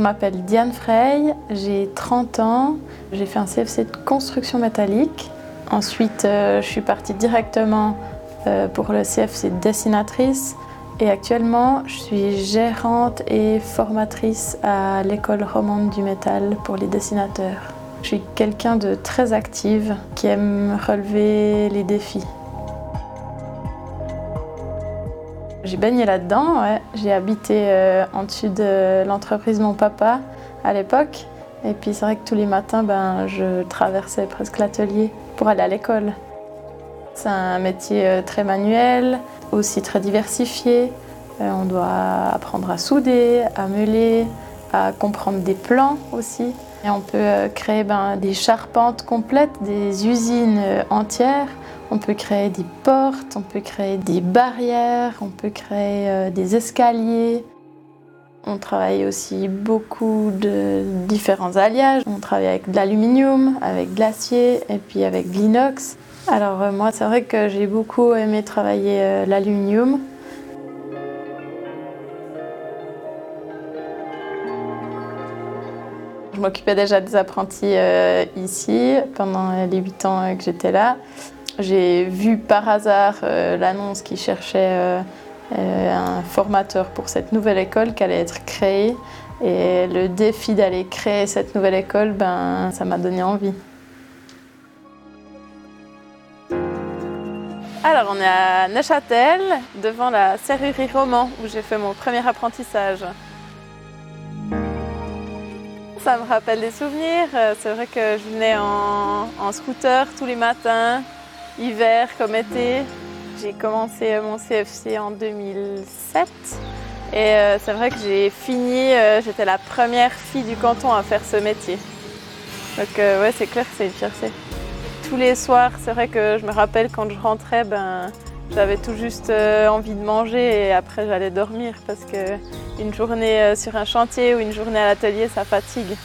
m'appelle Diane Frey, j'ai 30 ans, j'ai fait un CFC de construction métallique. Ensuite, euh, je suis partie directement euh, pour le CFC de dessinatrice et actuellement, je suis gérante et formatrice à l'école romande du métal pour les dessinateurs. Je suis quelqu'un de très active qui aime relever les défis. J'ai baigné là-dedans, j'ai habité euh, en dessus de l'entreprise de mon papa à l'époque. Et puis c'est vrai que tous les matins, ben, je traversais presque l'atelier pour aller à l'école. C'est un métier euh, très manuel, aussi très diversifié. Euh, on doit apprendre à souder, à meuler, à comprendre des plans aussi. Et on peut créer ben, des charpentes complètes, des usines entières. On peut créer des portes, on peut créer des barrières, on peut créer euh, des escaliers. On travaille aussi beaucoup de différents alliages. On travaille avec de l'aluminium, avec de l'acier et puis avec de l'inox. Alors euh, moi, c'est vrai que j'ai beaucoup aimé travailler euh, l'aluminium. Je m'occupais déjà des apprentis ici pendant les 8 ans que j'étais là. J'ai vu par hasard euh, l'annonce qui cherchait euh, euh, un formateur pour cette nouvelle école qui allait être créée. Et le défi d'aller créer cette nouvelle école, ben, ça m'a donné envie. Alors, on est à Neuchâtel, devant la serrurerie Roman, où j'ai fait mon premier apprentissage. Ça me rappelle des souvenirs. C'est vrai que je venais en scooter tous les matins hiver comme été. J'ai commencé mon CFC en 2007 et euh, c'est vrai que j'ai fini, euh, j'étais la première fille du canton à faire ce métier. Donc euh, ouais, c'est clair que c'est une fierté. Tous les soirs, c'est vrai que je me rappelle quand je rentrais, ben, j'avais tout juste envie de manger et après j'allais dormir parce qu'une journée sur un chantier ou une journée à l'atelier, ça fatigue.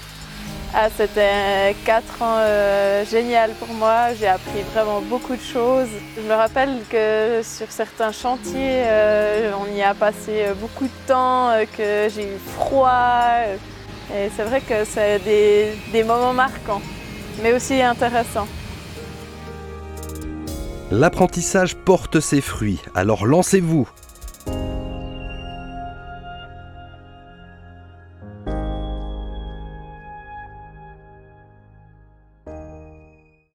Ah, c'était quatre ans euh, génial pour moi. J'ai appris vraiment beaucoup de choses. Je me rappelle que sur certains chantiers, euh, on y a passé beaucoup de temps, euh, que j'ai eu froid. Et c'est vrai que c'est des moments marquants, mais aussi intéressants. L'apprentissage porte ses fruits, alors lancez-vous